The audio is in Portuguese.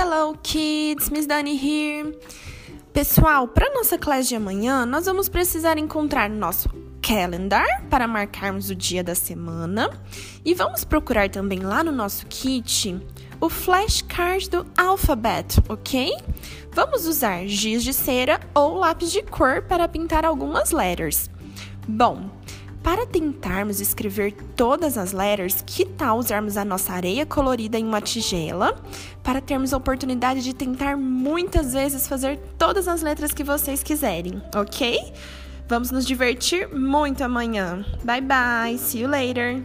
Hello kids, Miss Dani here. Pessoal, para nossa classe de amanhã, nós vamos precisar encontrar nosso calendar para marcarmos o dia da semana e vamos procurar também lá no nosso kit o flashcard do alfabeto, ok? Vamos usar giz de cera ou lápis de cor para pintar algumas letters. Bom, para tentarmos escrever todas as letters, que tal usarmos a nossa areia colorida em uma tigela para termos a oportunidade de tentar muitas vezes fazer todas as letras que vocês quiserem, ok? Vamos nos divertir muito amanhã. Bye bye, see you later!